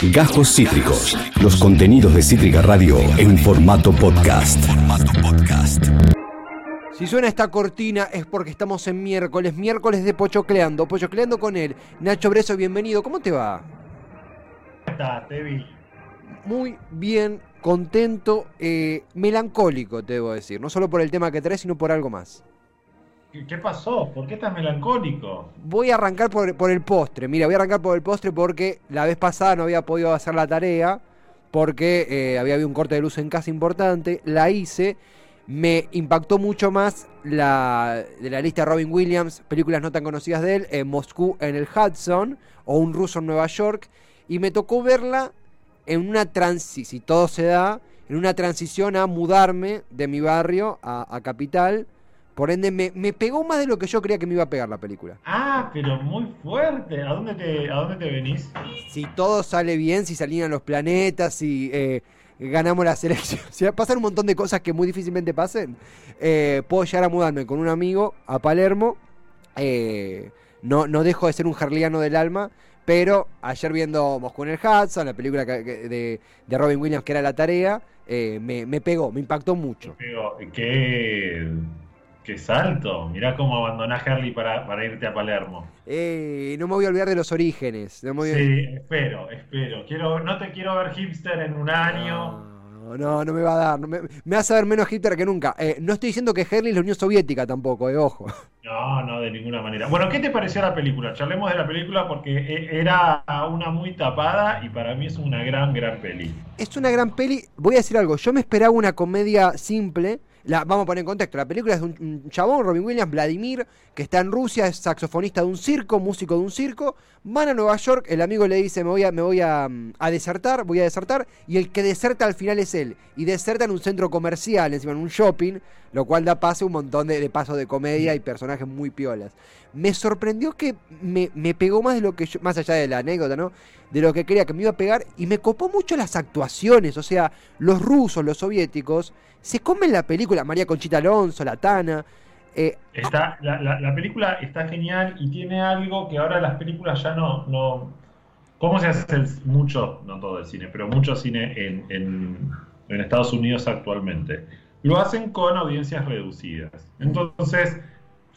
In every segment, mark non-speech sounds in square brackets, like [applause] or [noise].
Gajos Cítricos. Los contenidos de Cítrica Radio en formato podcast. Si suena esta cortina es porque estamos en miércoles, miércoles de Pochocleando, Pochocleando con él. Nacho Breso, bienvenido. ¿Cómo te va? ¿Cómo estás, Tevi? Muy bien, contento, eh, melancólico, te debo decir. No solo por el tema que traes, sino por algo más. ¿Qué, pasó? ¿Por qué estás melancólico? Voy a arrancar por, por el postre. Mira, voy a arrancar por el postre porque la vez pasada no había podido hacer la tarea porque eh, había habido un corte de luz en casa importante. La hice. Me impactó mucho más la de la lista Robin Williams, películas no tan conocidas de él, eh, Moscú en el Hudson o Un ruso en Nueva York. Y me tocó verla en una transición, si todo se da, en una transición a mudarme de mi barrio a Capital. Por ende, me, me pegó más de lo que yo creía que me iba a pegar la película. Ah, pero muy fuerte. ¿A dónde te, a dónde te venís? Si todo sale bien, si se alinean los planetas, si eh, ganamos la selección, [laughs] si pasan un montón de cosas que muy difícilmente pasen, eh, puedo llegar a mudarme con un amigo a Palermo. Eh, no, no dejo de ser un jarliano del alma, pero ayer viendo Moscú en el Hudson, la película de, de Robin Williams que era La Tarea, eh, me, me pegó, me impactó mucho. Digo, qué, qué salto. Mirá cómo abandonás Harley para, para irte a Palermo. Eh, no me voy a olvidar de los orígenes. No me voy a- Sí, espero, espero. Quiero, no te quiero ver hipster en un año. No, no, no me va a dar. no me, me hace ver menos hipster que nunca. Eh, no estoy diciendo que Herley es la Unión Soviética tampoco, eh, ojo. No, no, de ninguna manera. Bueno, ¿qué te pareció la película? Charlemos de la película porque e- era una muy tapada y para mí es una gran, gran peli. Es una gran peli. Voy a decir algo. Yo me esperaba una comedia simple. La, vamos a poner en contexto. La película es de un, chabón, Robin Williams, Vladimir, que está en Rusia, es saxofonista de un circo, músico de un circo. Van a Nueva York, el amigo le dice, me voy a, me voy a, mm, a desertar, voy a desertar. Y el que deserta al final es él. Y deserta en un centro comercial, encima en un shopping, lo cual da paso a un montón de, de pasos de comedia y personajes muy piolas. Me sorprendió que me, me pegó más de lo que yo, más allá de la anécdota, ¿no? De lo que creía que me iba a pegar. Y me copó mucho las actuaciones. O sea, los rusos, los soviéticos, se comen la película. María Conchita Alonso, la Tana. eh, Está, la, la- la película está genial y tiene algo que ahora las películas ya no, no. ¿Cómo se hace mucho, no todo el cine, pero mucho cine en, en- en Estados Unidos actualmente? Lo hacen con audiencias reducidas. Entonces,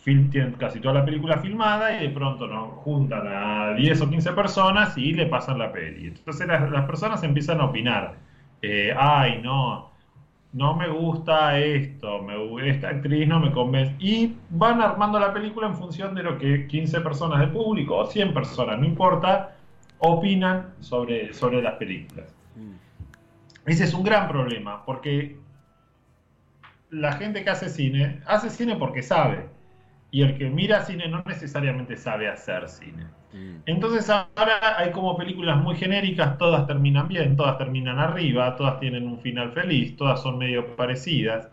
fil- tienen casi toda la película filmada y de pronto ¿no? juntan a 10 o 15 personas y le pasan la peli. Entonces las, las personas empiezan a opinar. Eh, Ay, no, no me gusta esto, me esta actriz no me convence. Y van armando la película en función de lo que 15 personas del público o 100 personas, no importa, opinan sobre, sobre las películas. Ese es un gran problema, porque la gente que hace cine, hace cine porque sabe. Y el que mira cine no necesariamente sabe hacer cine. Entonces ahora hay como películas muy genéricas, todas terminan bien, todas terminan arriba, todas tienen un final feliz, todas son medio parecidas.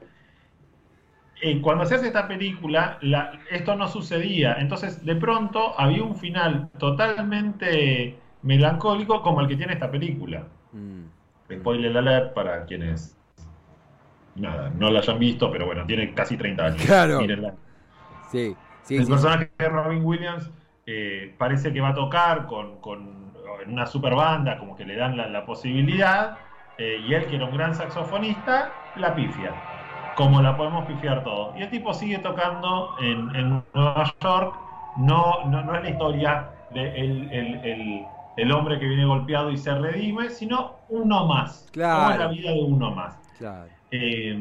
Eh, cuando se hace esta película, la- esto no sucedía. Entonces, de pronto había un final totalmente melancólico como el que tiene esta película. mm, Spoiler alert para quienes nada, no la hayan visto, pero bueno, tiene casi 30 años. Claro. Mírenla. Sí, sí, El sí. personaje de Robin Williams eh, parece que va a tocar con, con- en una super banda, como que le dan la, la posibilidad, eh, y él, que era un gran saxofonista, la pifia, como la podemos pifiar todos. Y el tipo sigue tocando en, en Nueva York, no, no, no es la historia de el, el- el- el hombre que viene golpeado y se redime, sino uno más. Claro. Como es la vida de uno más. Claro. Eh,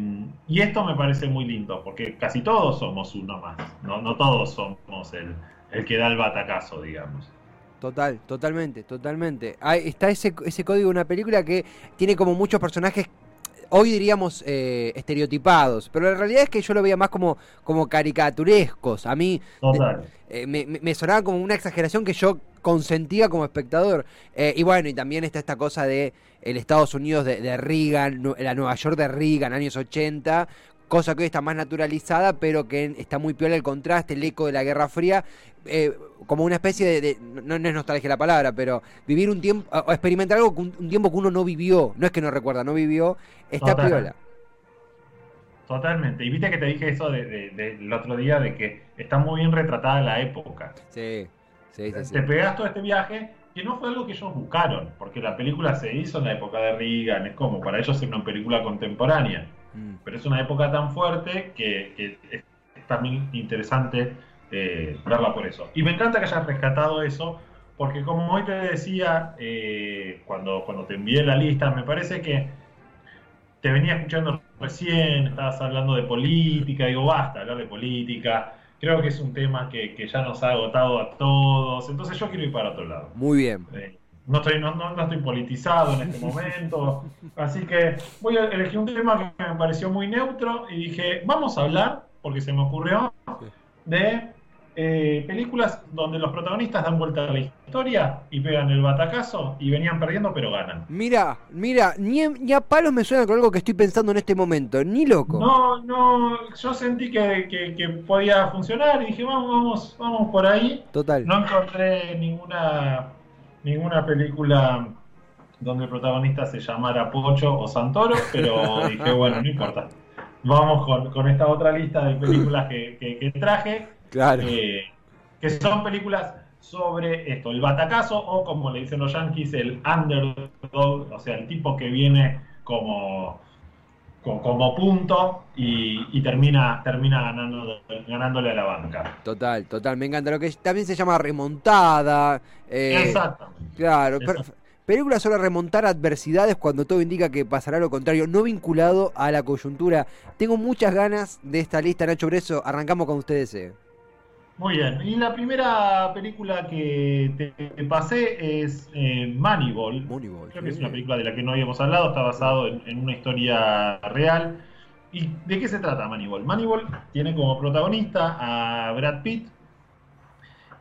y esto me parece muy lindo, porque casi todos somos uno más, no, no todos somos el, el que da el batacazo, digamos. Total, totalmente, totalmente. Hay- está ese, ese código de una película que tiene como muchos personajes, hoy diríamos eh, estereotipados, pero la realidad es que yo lo veía más como, como caricaturescos. A mí Total. eh, me, me- me sonaba como una exageración que yo consentía como espectador. Eh, y bueno, y también está esta cosa de el Estados Unidos de, de Reagan, la Nueva York de Reagan, años 80, cosa que hoy está más naturalizada, pero que está muy piola el contraste, el eco de la Guerra Fría, eh, como una especie de, de- no, no es nostalgia la palabra, pero vivir un tiempo, o experimentar algo, un, un tiempo que uno no vivió, no es que no recuerda, no vivió, está piola. Totalmente. Y viste que te dije eso de- de- del otro día de que está muy bien retratada la época. Sí, sí, sí. sí. Te pegas todo este viaje que no fue algo que ellos buscaron, porque la película se hizo en la época de Reagan, es como, para ellos es una película contemporánea, Mm. pero es una época tan fuerte que, que es, es también interesante eh, verla por eso. Y me encanta que hayas rescatado eso, porque como hoy te decía, eh, cuando, cuando te envié la lista, me parece que te venía escuchando recién, estabas hablando de política, digo, basta hablar de política, creo que es un tema que, que ya nos ha agotado a todos, entonces yo quiero ir para otro lado. Muy bien. Eh, no estoy, no, no- no estoy politizado en este momento, [laughs] así que voy a elegir un tema que me pareció muy neutro y dije, vamos a hablar, porque se me ocurrió, de eh, películas donde los protagonistas dan vuelta a la historia y pegan el batacazo y venían perdiendo pero ganan. Mira, mira, ni, a palos me suena con algo que estoy pensando en este momento, ni loco. No, no, yo sentí que, que- que podía funcionar y dije, vamos, vamos, vamos por ahí. Total. No encontré ninguna, ninguna película donde el protagonista se llamara Pocho o Santoro, pero dije, [laughs] bueno, no importa. Vamos con, con esta otra lista de películas que- que traje, Claro. eh, que son películas sobre esto, el batacazo o como le dicen los yankees, el underdog, o sea, el tipo que viene como, co- como punto y, y termina, termina ganando, ganándole a la banca. Total, total, me encanta. Lo que también se llama remontada. eh, Exactamente. Claro, per- Exacto. película sobre remontar adversidades cuando todo indica que pasará lo contrario, no vinculado a la coyuntura. Tengo muchas ganas de esta lista, Nacho Breso. Arrancamos con ustedes. eh. Muy bien. Y la primera película que te, te pasé es eh, Moneyball. Moneyball. Creo que es una película de la que no habíamos hablado, está basado en, en una historia real. ¿Y de qué se trata Moneyball? Moneyball tiene como protagonista a Brad Pitt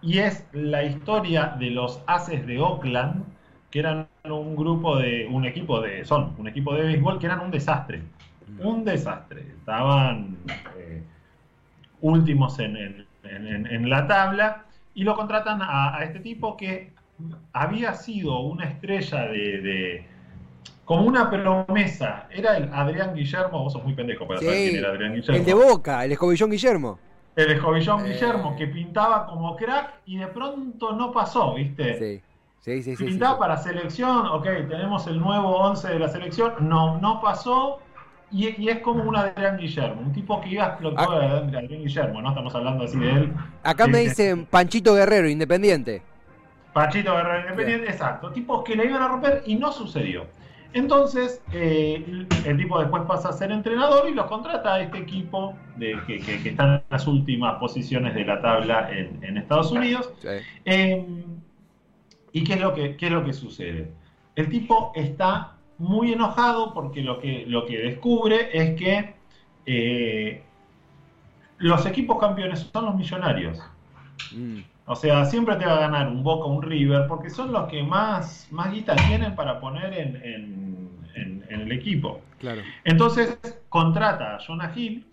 y es la historia de los Aces de Oakland, que eran un grupo de, un equipo de, son un equipo de béisbol que eran un desastre. Un desastre. Estaban eh, últimos en, en- en- en la tabla y lo contratan a, a este tipo que había sido una estrella de, de- como una promesa. Era el Adrián Guillermo, vos sos muy pendejo para saber quién era Adrián Guillermo. el de Boca, el escobillón Guillermo. El escobillón Eh. Guillermo, que pintaba como crack y de pronto no pasó, ¿viste? Sí, sí, sí. sí, sí, Pintaba sí. para selección, ok, tenemos el nuevo 11 de la selección, no, no pasó. Y, y es como un Adrián Guillermo, un tipo que iba a explotar Ah. a Adrián Guillermo, ¿no? Estamos hablando así de él. Acá me Este, dicen Panchito Guerrero, independiente. Pachito Guerrero Independiente, exacto. Tipos que le iban a romper y no sucedió. Entonces, eh, el tipo después pasa a ser entrenador y los contrata a este equipo de, que, que- que está en las últimas posiciones de la tabla en, en Estados Unidos. Sí. Eh, ¿Y qué es, lo que, qué es lo que sucede? El tipo está muy enojado porque lo que, lo que descubre es que eh, los equipos campeones son los millonarios. Mm, O sea, siempre te va a ganar un Boca, un River, porque son los que más, más guita tienen para poner en, en- en- en el equipo. claro. Entonces contrata a Jonah Hill,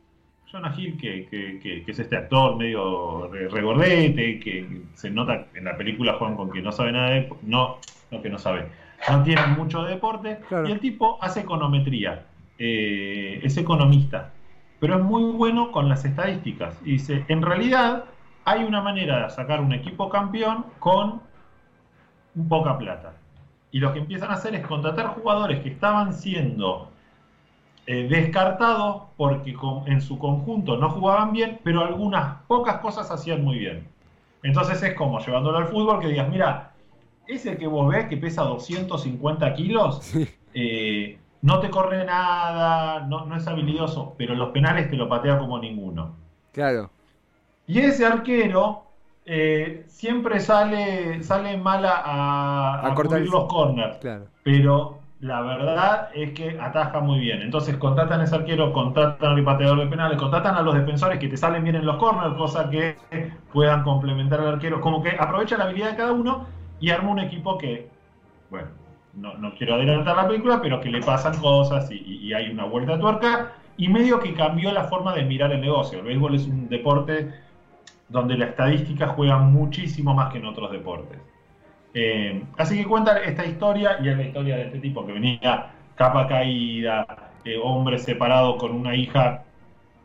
Jonah Hill que, que- que- que es este actor medio re- regordete, que se nota en la película Juan con que no sabe nada de... No, no que no sabe, no tiene mucho de deporte, Claro. y el tipo hace econometría, eh, es economista, pero es muy bueno con las estadísticas. Y dice, en realidad hay una manera de sacar un equipo campeón con poca plata. Y lo que empiezan a hacer es contratar jugadores que estaban siendo eh, descartados porque con- en su conjunto no jugaban bien, pero algunas pocas cosas hacían muy bien. Entonces es como llevándolo al fútbol que digas, mira, ese que vos ves que pesa 250 kilos, eh, no te corre nada, no, no es habilidoso, pero los penales te lo patea como ninguno. Claro. Y ese arquero eh, siempre sale, sale mal a, a, A a cortar el- los corners, Claro. pero la verdad es que ataja muy bien. Entonces contratan a ese arquero, contratan al pateador de penales, contratan a los defensores que te salen bien en los corners, cosa que puedan complementar al arquero. Como que aprovecha la habilidad de cada uno y arma un equipo que, bueno, no, no quiero adelantar la película, pero que le pasan cosas y, hay una vuelta de tuerca. Y medio que cambió la forma de mirar el negocio. El béisbol es un deporte donde la estadística juega muchísimo más que en otros deportes. Eh, así que cuenta esta historia y es la historia de este tipo que venía capa caída, eh, hombre separado con una hija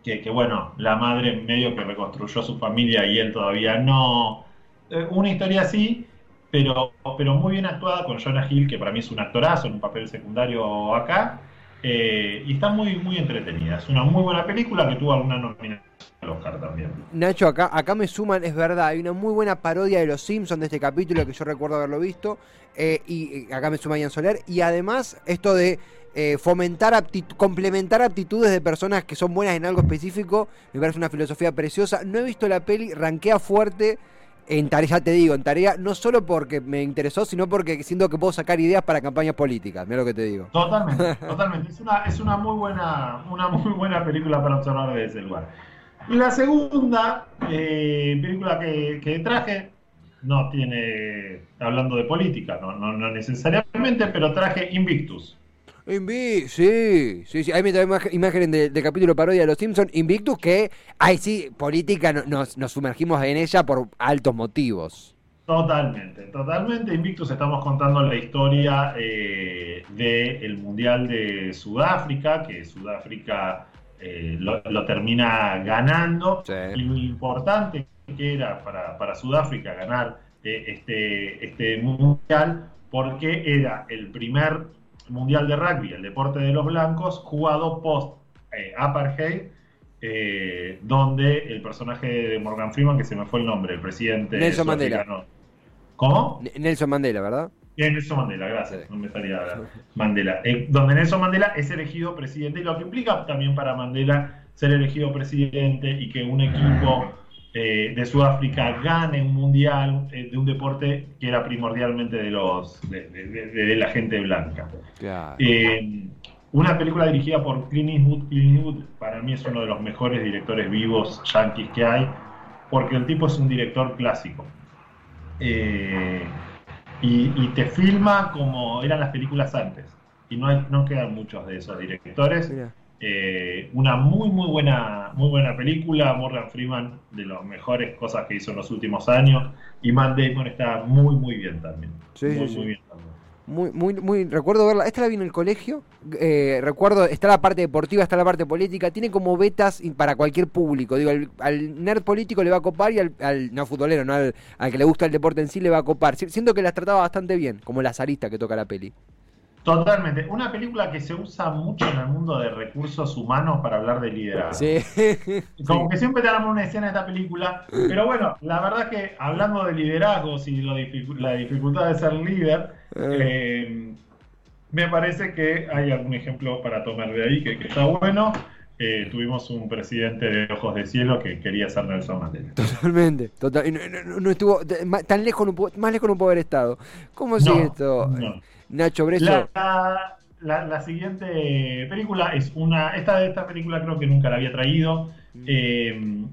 que, que, bueno, la madre medio que reconstruyó su familia y él todavía no. Eh, una historia así pero, pero muy bien actuada con Jonah Hill, que para mí es un actorazo en un papel secundario acá, eh, y está muy, muy entretenida. Es una muy buena película que tuvo alguna nominación al Oscar también. Nacho, acá, acá me suman, es verdad, hay una muy buena parodia de Los Simpsons de este capítulo que yo recuerdo haberlo visto, eh, y acá me suma Ian Soler, y además esto de eh, fomentar, complementar aptitudes de personas que son buenas en algo específico, me parece una filosofía preciosa. No he visto la peli, ranquea fuerte en tarea, ya te digo, en tarea, no solo porque me interesó, sino porque siento que puedo sacar ideas para campañas políticas, mira lo que te digo. Totalmente, [laughs] totalmente. Es una, es una muy buena, una muy buena película para observar desde ese lugar. Y la segunda eh, película que, que, traje no tiene, hablando de política, no, no, no necesariamente, pero traje Invictus. Invictus, sí, sí, sí. Ahí me trae imagen del de capítulo parodia de Los Simpsons. Invictus, que ahí sí, política, nos, nos sumergimos en ella por altos motivos. Totalmente, totalmente. Invictus estamos contando la historia eh, del Mundial de Sudáfrica, que Sudáfrica eh, lo, lo, termina ganando. Sí. Y lo importante que era para, para Sudáfrica ganar eh, este, este Mundial, porque era el primer Mundial de Rugby, el deporte de los blancos, jugado post-apartheid, eh, donde el personaje de Morgan Freeman, que se me fue el nombre, el presidente Nelson Mandela. ¿Cómo? Nelson Mandela, ¿verdad? Bien, Nelson Mandela, gracias, sí. no me estaría Mandela. Eh, donde Nelson Mandela es elegido presidente, y lo que implica también para Mandela ser elegido presidente y que un equipo eh, de Sudáfrica gane un mundial eh, de un deporte que era primordialmente de los de, la gente blanca. Claro. Eh, una película dirigida por Clint Eastwood. Clint Eastwood para mí es uno de los mejores directores vivos yankees que hay, porque el tipo es un director clásico. Eh, y, y, te filma como eran las películas antes. Y no, hay, no quedan muchos de esos directores. Mira. Eh, una muy muy buena muy buena película. Morgan Freeman de las mejores cosas que hizo en los últimos años. Y Matt Damon está muy muy bien también. Sí, muy sí, muy bien también. Muy, muy, muy, recuerdo verla, esta la vi en el colegio, eh, recuerdo, está la parte deportiva, está la parte política, tiene como betas para cualquier público, digo, al, al nerd político le va a copar y al, al no futbolero, no al, al, que le gusta el deporte en sí le va a copar, siento que las trataba bastante bien, como la zarista que toca la peli. Totalmente. Una película que se usa mucho en el mundo de recursos humanos para hablar de liderazgo. Sí. [laughs] Como sí. que siempre te damos una escena de esta película. Pero bueno, la verdad es que hablando de liderazgos y lo dificu la dificultad de ser líder, eh, me parece que hay algún ejemplo para tomar de ahí que, que está bueno. Eh, tuvimos un presidente de ojos de cielo que quería ser Nelson Mandela. Totalmente, total, no, no, no, estuvo tan lejos, no pudo, más lejos no pudo haber estado. ¿Cómo es no, esto? Nacho Breso. La, la, la, siguiente película es una. Esta, esta película creo que nunca la había traído. Mm. Eh,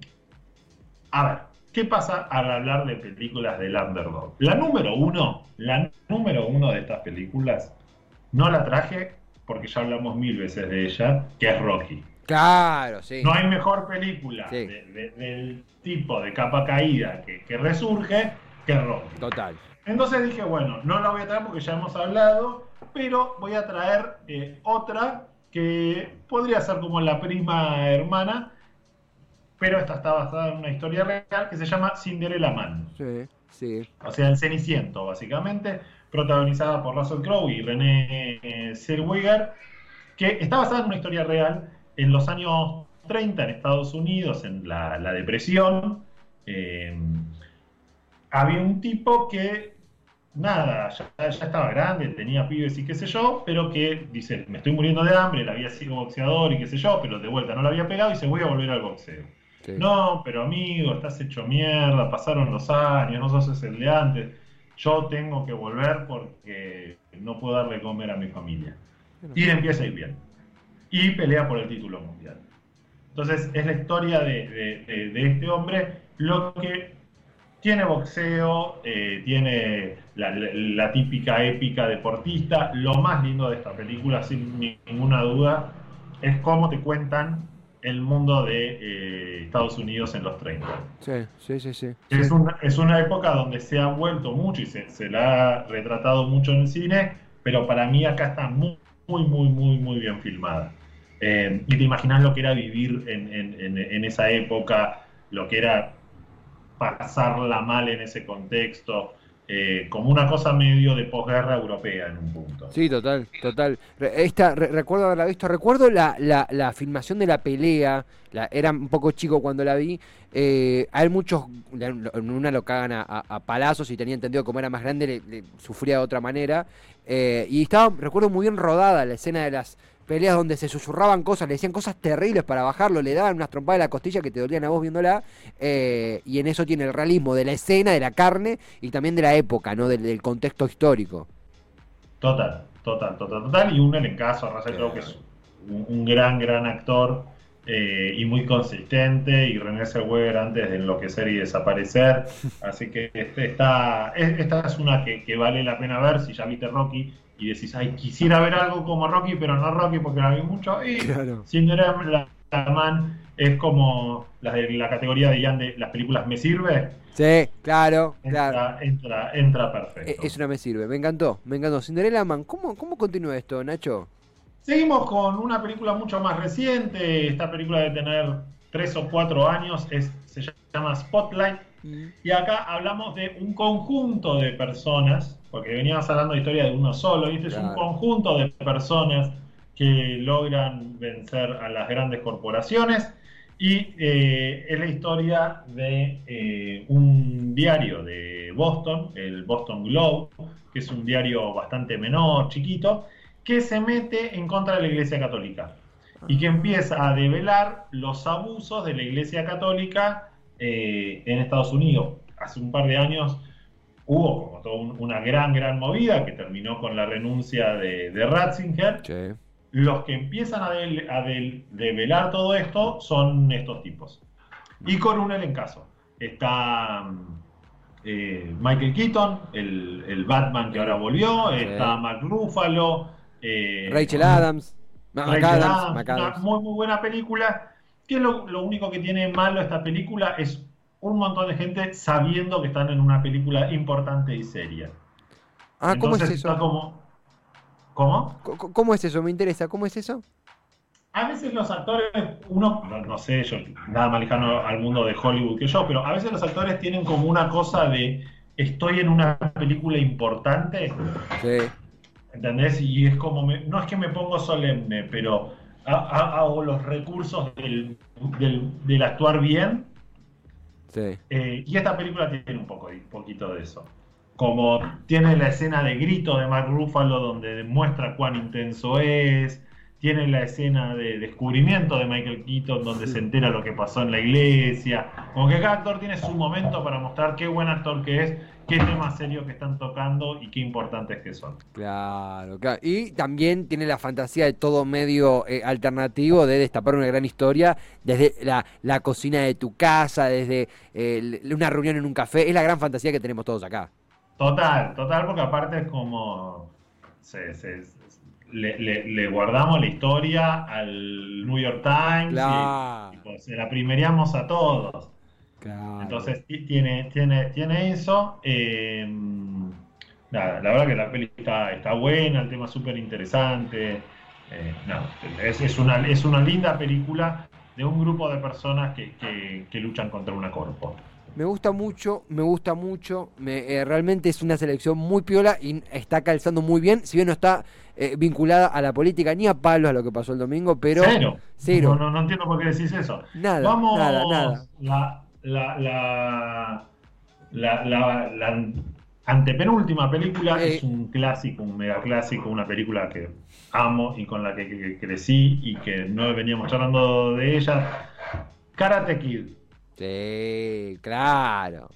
a ver, ¿qué pasa al hablar de películas del underdog? La número uno, la número uno de estas películas, no la traje porque ya hablamos mil veces de ella, que es Rocky. Claro, sí. No hay mejor película sí. de, de, del tipo de capa caída que, que resurge que Rocky. Total. Entonces dije, bueno, no la voy a traer porque ya hemos hablado, pero voy a traer eh, otra que podría ser como la prima hermana, pero esta está basada en una historia real que se llama Cinderella Man. Sí, sí. O sea, el Ceniciento, básicamente, protagonizada por Russell Crowe y René Zellweger, que está basada en una historia real en los años 30 en Estados Unidos, en la, la depresión. Eh, había un tipo que nada, ya, ya, estaba grande, tenía pibes y qué sé yo, pero que dice, me estoy muriendo de hambre, él había sido boxeador y qué sé yo, pero de vuelta no lo había pegado y se voy a volver al boxeo. Sí. No, pero amigo, estás hecho mierda, pasaron los años, no sos el de antes, yo tengo que volver porque no puedo darle comer a mi familia. Y le empieza a ir bien. Y pelea por el título mundial. Entonces es la historia de, de, de, de este hombre, lo que tiene boxeo, eh, tiene la, la, la, típica épica deportista. Lo más lindo de esta película, sin ninguna duda, es cómo te cuentan el mundo de eh, Estados Unidos en los 30. Sí, sí, sí. sí. Es, una, es una época donde se ha vuelto mucho y se, se la ha retratado mucho en el cine, pero para mí acá está muy, muy, muy, muy, muy bien filmada. Eh, y te imaginas lo que era vivir en, en, en, en esa época, lo que era pasarla mal en ese contexto, eh, como una cosa medio de posguerra europea en un punto. Sí, total, total. Esta, recuerdo haberla visto, recuerdo la, la, la filmación de la pelea, era un poco chico cuando la vi, eh, hay muchos, en una lo cagan a, palazos y tenía entendido como era más grande, le, sufría de otra manera, eh, y estaba, recuerdo muy bien rodada la escena de las peleas donde se susurraban cosas, le decían cosas terribles para bajarlo, le daban unas trompadas de la costilla que te dolían a vos viéndola, eh, y en eso tiene el realismo de la escena, de la carne y también de la época, ¿no? Del, contexto histórico. Total, total, total, total. Y un elencazo, Russell Crowe, que es un, gran, gran actor eh, y muy consistente, y René Zellweger antes de enloquecer y desaparecer. [laughs] Así que este está, esta es una que, que vale la pena ver si ya viste Rocky y decís, ay, quisiera ver algo como Rocky, pero no Rocky porque la vi mucho. Y claro. la, Man es como la de la categoría de Ian de las películas Me Sirve. Sí, claro, entra, claro. Entra, entra perfecto. Es una Me Sirve, me encantó, me encantó. Cinderella Man, ¿cómo, cómo continúa esto, Nacho? Seguimos con una película mucho más reciente. Esta película debe tener tres o cuatro años. Es, se llama Spotlight. Mm. Y acá hablamos de un conjunto de personas porque veníamos hablando de historia de uno solo, y este es un conjunto de personas que logran vencer a las grandes corporaciones. Y eh, es la historia de eh, un diario de Boston, el Boston Globe, que es un diario bastante menor, chiquito, que se mete en contra de la Iglesia Católica y que empieza a develar los abusos de la Iglesia Católica eh, en Estados Unidos. Hace un par de años hubo como toda una gran, gran movida que terminó con la renuncia de, Ratzinger. Los que empiezan a, develar todo esto son estos tipos. Y con un elencazo. Está eh, Michael Keaton, el, Batman que ahora volvió, está Mark Ruffalo, eh, Rachel Adams. Rachel Adams, Una muy, muy buena película. Que lo, lo único que tiene malo esta película es un montón de gente sabiendo que están en una película importante y seria. Ah, ¿cómo es eso? Como... ¿Cómo? ¿Cómo es eso? Me interesa. ¿Cómo es eso? A veces los actores, uno, no, sé, yo nada más lejano al mundo de Hollywood que yo, pero a veces los actores tienen como una cosa de estoy en una película importante. Sí. ¿Entendés? Y es como, no es que me pongo solemne, pero hago los recursos del, del actuar bien eh, y esta película tiene un poco, un poquito de eso. Como tiene la escena de grito de Mark Ruffalo donde demuestra cuán intenso es, tiene la escena de descubrimiento de Michael Keaton donde se entera lo que pasó en la iglesia. Como que cada actor tiene su momento para mostrar qué buen actor que es qué temas serios que están tocando y qué importantes que son. Claro, claro. Y también tiene la fantasía de todo medio eh, alternativo de destapar una gran historia desde la, cocina de tu casa, desde eh, una reunión en un café. Es la gran fantasía que tenemos todos acá. Total, total, porque aparte es como... le, guardamos la historia al New York Times y, pues, se la primeríamos a todos. Entonces tiene, tiene, tiene eso. Eh, nada, la verdad que la peli está, buena, el tema es súper interesante. Eh, es, una, es una linda película de un grupo de personas que, luchan contra una corpo. Me gusta mucho, me gusta mucho. Eh, realmente es una selección muy piola y está calzando muy bien. Si bien no está vinculada a la política ni a palos a lo que pasó el domingo, pero. Cero. No, entiendo por qué decís eso. Nada, Vamos, nada, nada la, la, la, la, antepenúltima película es un clásico, un mega clásico, una película que amo y con la que, crecí y que no veníamos hablando de ella. Karate Kid. Sí, claro.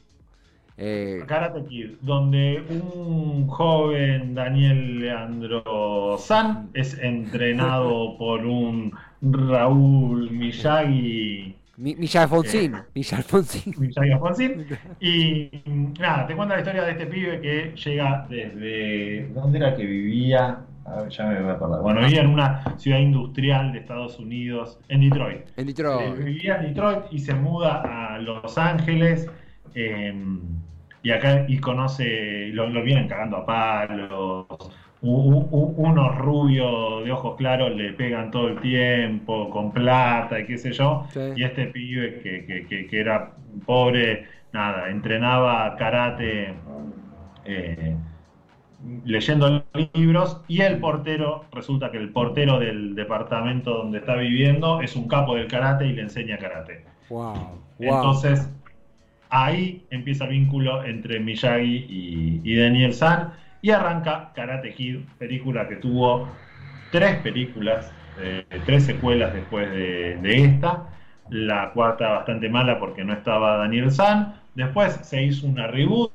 Eh... Karate Kid, donde un joven Daniel Leandro San es entrenado [laughs] por un Raúl Miyagi Michel Alfonsín. Eh, Michel Alfonsín. Y nada, te cuento la historia de este pibe que llega desde. ¿Dónde era que vivía? A ver, ya me voy a acordar. Bueno, vivía en una ciudad industrial de Estados Unidos, en Detroit. En Detroit. Eh, vivía en Detroit y se muda a Los Ángeles. Eh, y acá y conoce, lo, lo vienen cagando a palos unos rubios de ojos claros le pegan todo el tiempo, con plata y qué sé yo, y este pibe que, que, que, era pobre, nada, entrenaba karate eh, leyendo libros y el portero, resulta que el portero del departamento donde está viviendo es un capo del karate y le enseña karate. Wow. Entonces, ahí empieza el vínculo entre Miyagi y, y Daniel San y arranca Karate Kid, película que tuvo tres películas, eh, tres secuelas después de, de esta. La cuarta bastante mala porque no estaba Daniel San. Después se hizo una reboot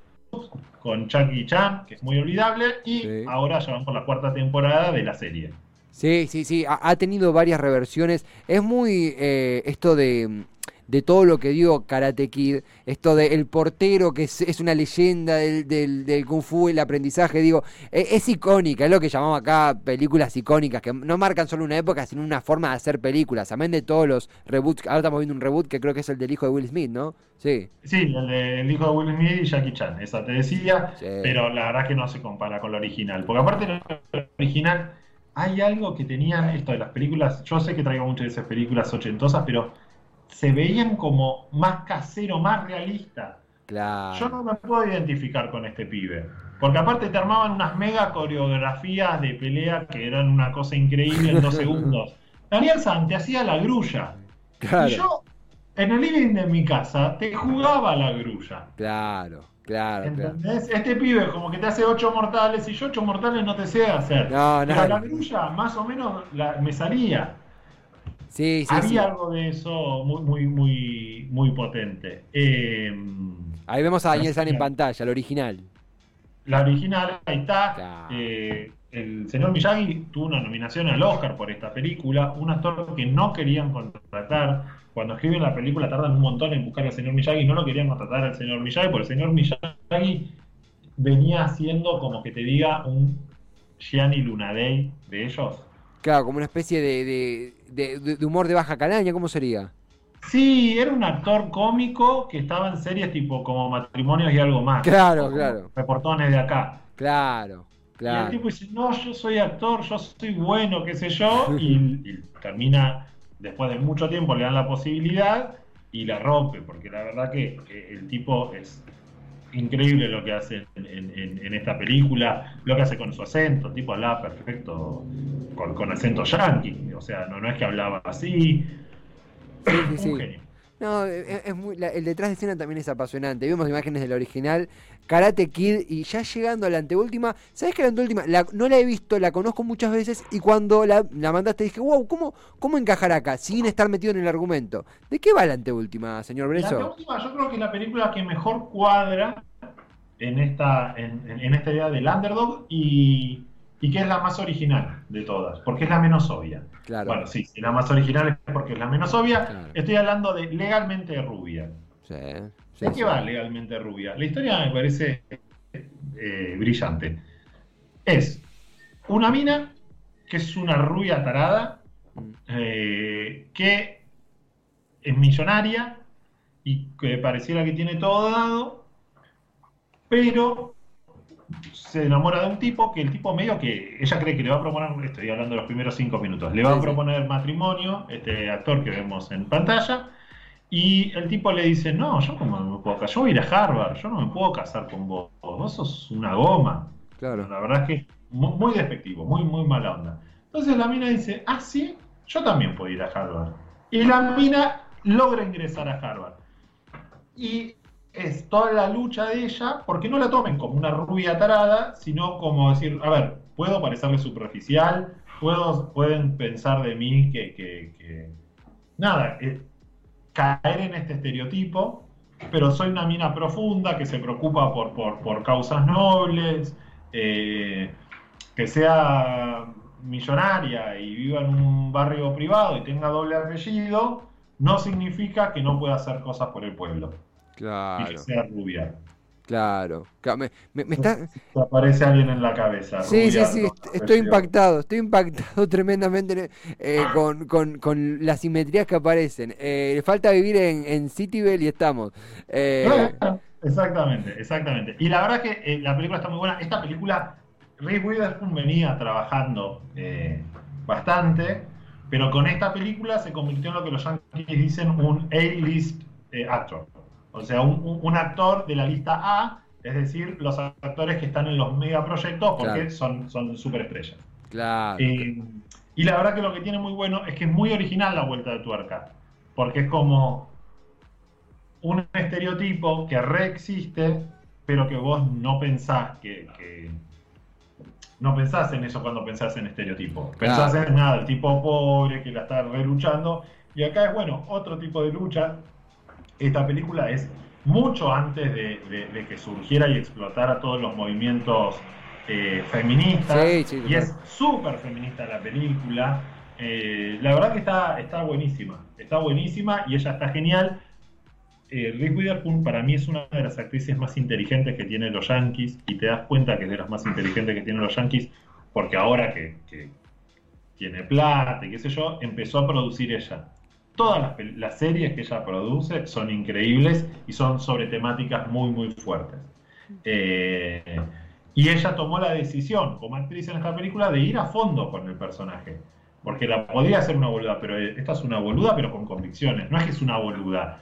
con Chucky Chan, que es muy olvidable, y Sí. ahora ya van por la cuarta temporada de la serie. Sí, sí, sí, ha, ha tenido varias reversiones. Es muy eh, esto de, de todo lo que dio Karate Kid, esto de el portero que es, es una leyenda del, del, del Kung Fu, el aprendizaje, digo, e- es, icónica, es lo que llamamos acá películas icónicas, que no marcan solo una época, sino una forma de hacer películas, amén de todos los reboots, ahora estamos viendo un reboot que creo que es el del hijo de Will Smith, ¿no? Sí. Sí, el, de- el hijo de Will Smith y Jackie Chan, esa te decía, Sí. pero la verdad que no se compara con la original. Porque aparte de la original, hay algo que tenían esto de las películas, yo sé que traigo muchas de esas películas ochentosas, pero se veían como más casero, más realista. Claro. Yo no me puedo identificar con este pibe. Porque aparte te armaban unas mega coreografías de pelea que eran una cosa increíble en dos [laughs] segundos. Daniel San te hacía la grulla. Claro. Y yo, en el living de mi casa, te jugaba la grulla. Claro, claro, claro. ¿Entendés? Este pibe como que te hace ocho mortales y yo ocho mortales no te sé hacer. No, Pero la grulla más o menos la- me salía. Sí, sí, Había sí. algo de eso muy, muy, muy, muy potente. Eh, Ahí vemos a Daniel San en pantalla, el original. la original, ahí está. Claro. Eh, el señor Miyagi tuvo una nominación al Oscar por esta película, un actor que no querían contratar. Cuando escriben la película tardan un montón en buscar al señor Miyagi, no lo querían contratar al señor Miyagi, porque el señor Miyagi venía haciendo como que te diga un Gianni Lunadei de ellos. Claro, como una especie de, de, de- de humor de baja calaña, ¿cómo sería? Sí, era un actor cómico que estaba en series tipo como Matrimonios y algo más. Claro, claro. Reportones de acá. Claro, Y el claro. tipo dice, no, yo soy actor, yo soy bueno, qué sé yo, [laughs] y, y termina, después de mucho tiempo le dan la posibilidad y la rompe, porque la verdad que el tipo es increíble lo que hace en, en- en esta película, lo que hace con su acento, tipo hablaba perfecto con, con acento yankee, o sea, no, no es que hablaba así, Sí, sí, un sí. genio. No, es, es muy, la- el detrás de escena también es apasionante. Vimos imágenes del original, Karate Kid, y ya llegando a la anteúltima, ¿sabes que la anteúltima? La, no la he visto, la conozco muchas veces, y cuando la, la mandaste dije, wow, ¿cómo, ¿cómo encajar acá? Sin estar metido en el argumento. ¿De qué va la anteúltima, señor La Breso? última, yo creo que es la película que mejor cuadra en esta, en, en- en esta idea del underdog y, y que es la más original de todas, porque es la menos obvia. Claro. Bueno, sí, si la más original es porque es la menos obvia. Claro. Estoy hablando de Legalmente Rubia. Sí, sí, ¿De qué sí. va Legalmente Rubia? La historia me parece eh, brillante. Es una mina que es una rubia tarada eh, que es millonaria y que pareciera que tiene todo dado, pero se enamora de un tipo que el tipo medio que ella cree que le va a proponer, estoy hablando de los primeros cinco minutos, le va Sí, a sí. proponer matrimonio, este actor que vemos en pantalla, y el tipo le dice, no, yo como no me puedo casar, yo voy a ir a Harvard, yo no me puedo casar con vos, vos sos una goma. Claro. La verdad es que muy, muy despectivo, muy, muy mala onda. Entonces la mina dice, ah, sí, yo también puedo ir a Harvard. Y la mina logra ingresar a Harvard. Y es toda la lucha de ella, porque no la tomen como una rubia tarada, sino como decir, a ver, puedo parecerle superficial, puedo, pueden pensar de mí que, que- nada, eh, caer en este estereotipo, pero soy una mina profunda que se preocupa por, por, por causas nobles, eh, que sea millonaria y viva en un barrio privado y tenga doble apellido, no significa que no pueda hacer cosas por el pueblo y Claro, que sea rubia. claro. Me, me- me está... [laughs] Te aparece alguien en la cabeza. Sí, sí, sí, estoy impactado, estoy impactado [laughs] tremendamente eh, con, con- con las simetrías que aparecen. Eh, le falta vivir en, en Cityville y estamos. Eh, Exactamente, exactamente. Y la verdad que eh, la película está muy buena. Esta película, Reese Witherspoon venía trabajando bastante, pero con esta película se convirtió en lo que los yankees dicen un A-list actor. O sea, un, actor de la lista A Es decir, los actores que están en los megaproyectos porque Claro. son, son superestrellas. Claro. Eh, y la verdad que lo que tiene muy bueno es que es muy original la vuelta de tuerca. Porque es como un estereotipo que reexiste, pero que vos no pensás que, que- no pensás en eso cuando pensás en estereotipo. Pensás Claro. en nada, el tipo pobre que la está reluchando. Y acá es bueno, otro tipo de lucha. Esta película es mucho antes de, de- de que surgiera y explotara todos los movimientos eh, feministas. Sí, sí, y es súper feminista la película. Eh, la verdad que está, está buenísima. Está buenísima y ella está genial. Eh, Reese Witherspoon para mí es una de las actrices más inteligentes que tienen los Yankees y te das cuenta que es de las más inteligentes que tienen los Yankees porque ahora que, que tiene plata y qué sé yo, empezó a producir ella. Todas las, series que ella produce son increíbles y son sobre temáticas muy, muy fuertes. Eh, y ella tomó la decisión, como actriz en esta película, de ir a fondo con el personaje. Porque la podría hacer una boluda, pero esta es una boluda, pero con convicciones. No es que es una boluda.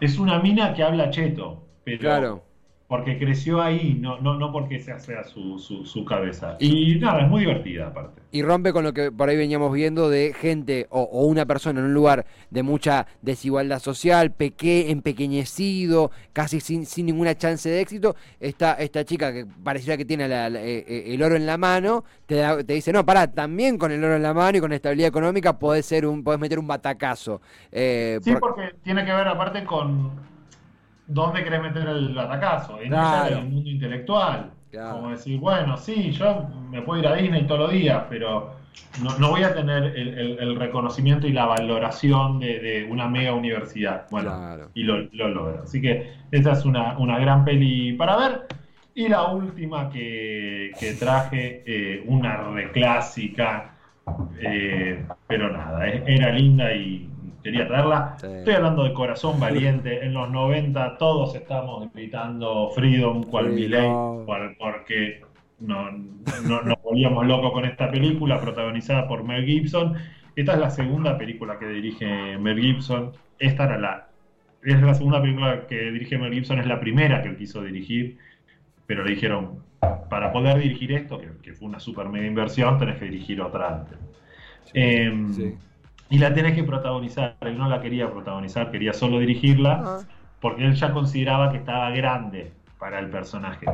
Es una mina que habla cheto, pero Claro. Porque creció ahí, no, no, no porque esa sea su, su, su cabeza. Y nada, es muy divertida aparte. Y rompe con lo que por ahí veníamos viendo de gente o, o una persona en un lugar de mucha desigualdad social, peque, empequeñecido, casi sin, sin ninguna chance de éxito. Esta, esta chica que pareciera que tiene la- la- eh, eh, el oro en la mano, te, da- te dice, no, pará, también con el oro en la mano y con estabilidad económica podés, ser un, podés meter un batacazo. Eh, Sí, por- porque tiene que ver aparte con dónde querés meter el atacazo. En, Claro. el mundo intelectual. Claro. Como decir, bueno, sí, yo me puedo ir a Disney todos los días, pero no, no voy a tener el, el- el reconocimiento y la valoración de, de una mega universidad. Bueno, Claro. y lo, lo logra. Así que esa es una, una gran peli para ver. Y la última que, que traje, eh, una reclásica, eh, pero nada, eh, era linda y quería traerla. Sí. Estoy hablando de Corazón Valiente. [laughs] En los 90 todos estamos gritando Freedom, cual. Miley, porque no, no- nos volvíamos locos con esta película protagonizada por Mel Gibson. Esta es la segunda película que dirige Mel Gibson. Esta era la, es la segunda película que dirige Mel Gibson, es la primera que él quiso dirigir, pero le dijeron, para poder dirigir esto, que, que fue una super mega inversión, tenés que dirigir otra antes. Em, sí. Y la tenés que protagonizar. Él no la quería protagonizar, quería solo dirigirla, Ah, porque él ya consideraba que estaba grande para el personaje.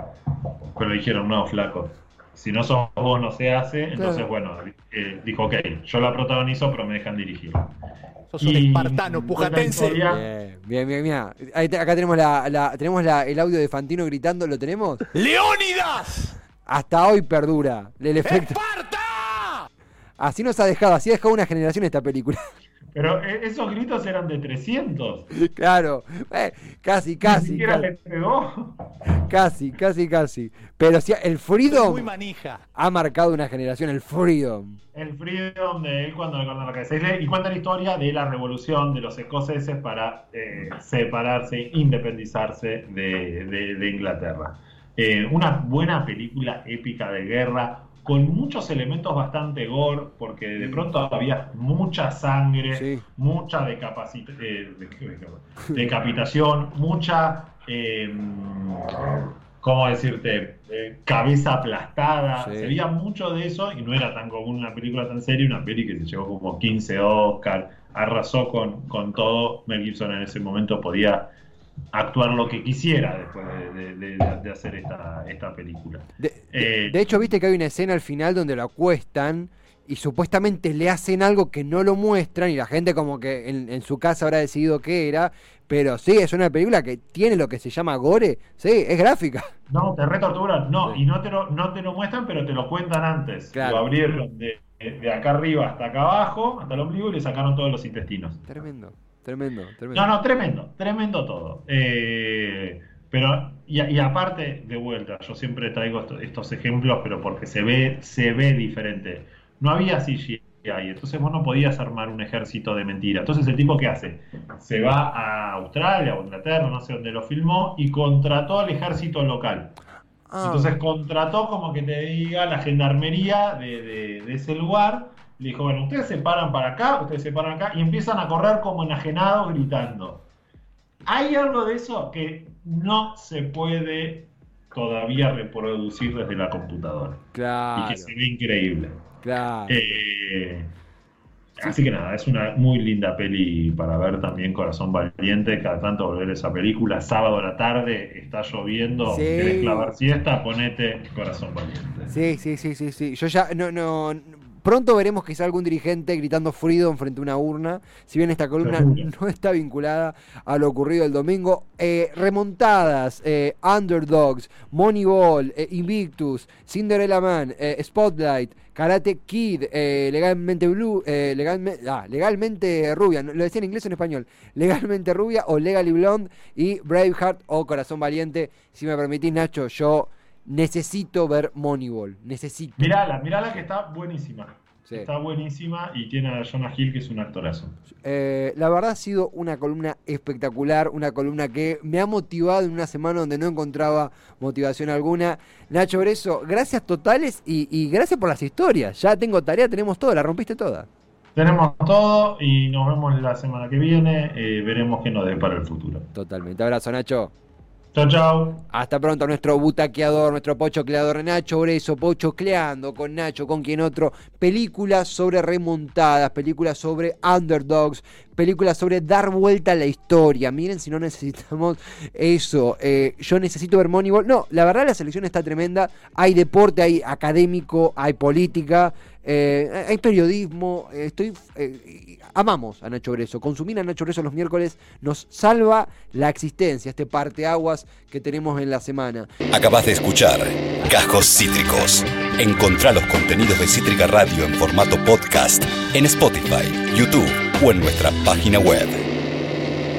Pero le dijeron, no, flaco, si no sos vos no se hace, entonces Claro. bueno, eh, dijo, ok, yo la protagonizo, pero me dejan dirigir. Sos un Y espartano cuenta la pujatense. Bien, bien, bien, mira. Ahí te- acá tenemos, la, la- tenemos la- el audio de Fantino gritando, ¿lo tenemos? ¡Leónidas! Hasta hoy perdura el efecto. ¡Esparta! Así nos ha dejado, así ha dejado una generación esta película. [laughs] Pero eh, esos gritos eran de 300. claro, eh, casi, Ni casi, siquiera casi, le pegó. casi, casi, casi. Pero sí, el Muy Freedom manija. ha marcado una generación, el Freedom. El Freedom de él cuando le cortan la cabeza. Y cuenta la historia de la revolución de los escoceses para eh, separarse, independizarse de, de- de Inglaterra. Eh, una buena película épica de guerra, con muchos elementos bastante gore, porque de pronto había mucha sangre, Sí. mucha decapacita- eh, de- decapitación, mucha... eh, ¿Cómo decirte? Eh, cabeza aplastada. Sí. Se veía mucho de eso y no era tan común una película tan seria, una peli que se llevó como 15 Oscar, arrasó con, con todo. Mel Gibson en ese momento podía actuar lo que quisiera después de, de- de- de hacer esta, esta película. Eh, de hecho, viste que hay una escena al final donde lo acuestan y supuestamente le hacen algo que no lo muestran y la gente como que en, en su casa habrá decidido qué era, pero sí, es una película que tiene lo que se llama gore, sí, es gráfica. No, te retorturan, no, Sí. y no te, lo, no te lo muestran, pero te lo cuentan antes. Claro. Lo abrieron de, de acá arriba hasta acá abajo, hasta el ombligo, y le sacaron todos los intestinos. Tremendo, tremendo, tremendo. No, no, tremendo, tremendo todo. Eh, pero, y, y aparte, de vuelta, yo siempre traigo esto- estos ejemplos, pero porque se ve, se ve diferente. No había CGI, entonces vos no podías armar un ejército de mentira. Entonces el tipo que hace, se va a Australia o Inglaterra, no sé dónde lo filmó, y contrató al ejército local. Ah, Entonces contrató como que te diga la gendarmería de, de- de ese lugar. Le dijo, bueno, ustedes se paran para acá, ustedes se paran acá y empiezan a correr como enajenados gritando. Hay algo de eso que no se puede todavía reproducir desde la computadora. Claro. Y que se ve increíble. Claro. Eh, así que nada, es una muy linda peli para ver también Corazón Valiente. Cada tanto volver esa película, sábado a la tarde, está lloviendo, Sí. querés clavar siesta, ponete Corazón Valiente. Sí, sí, sí, sí, sí. Yo ya no, no. Pronto veremos quizá algún dirigente gritando Freedom frente a una urna. Si bien esta columna no está vinculada a lo ocurrido el domingo. Eh, remontadas, eh, Underdogs, Moneyball, eh, Invictus, Cinderella Man, eh, Spotlight, Karate Kid, Legalmente Blue, legalme- ah, Legalmente Rubia, lo decía en inglés o en español. [laughs] Legalmente Rubia o Legally Blonde y Braveheart o Corazón Valiente. Si me permitís, Nacho, yo necesito ver Moneyball. Necesito. Mirala, mirala que está buenísima. Sí. Está buenísima y tiene a Jonah Hill, que es un actorazo. Eh, la verdad ha sido una columna espectacular, una columna que me ha motivado en una semana donde no encontraba motivación alguna. Nacho Breso, gracias totales y, y gracias por las historias. Ya tengo tarea, tenemos todo, la rompiste toda. Tenemos todo y nos vemos la semana que viene. eh, veremos qué nos depara el futuro. Totalmente. Abrazo, Nacho. Chao, chao. Hasta pronto, nuestro butaqueador, nuestro pochocleador Nacho Breso, pochocleando con Nacho, con quien otro. Películas sobre remontadas, películas sobre underdogs, películas sobre dar vuelta a la historia. Miren si no necesitamos eso. Eh, yo necesito ver Moneyball. No, la verdad la selección está tremenda. Hay deporte, hay académico, hay política, eh, hay periodismo. Estoy, eh, amamos a Nacho Breso. Consumir a Nacho Breso los miércoles nos salva la existencia, este parteaguas que tenemos en la semana. Acabas de escuchar Cajos Cítricos. Encontrá los contenidos de Cítrica Radio en formato podcast en Spotify, YouTube o en nuestra página web.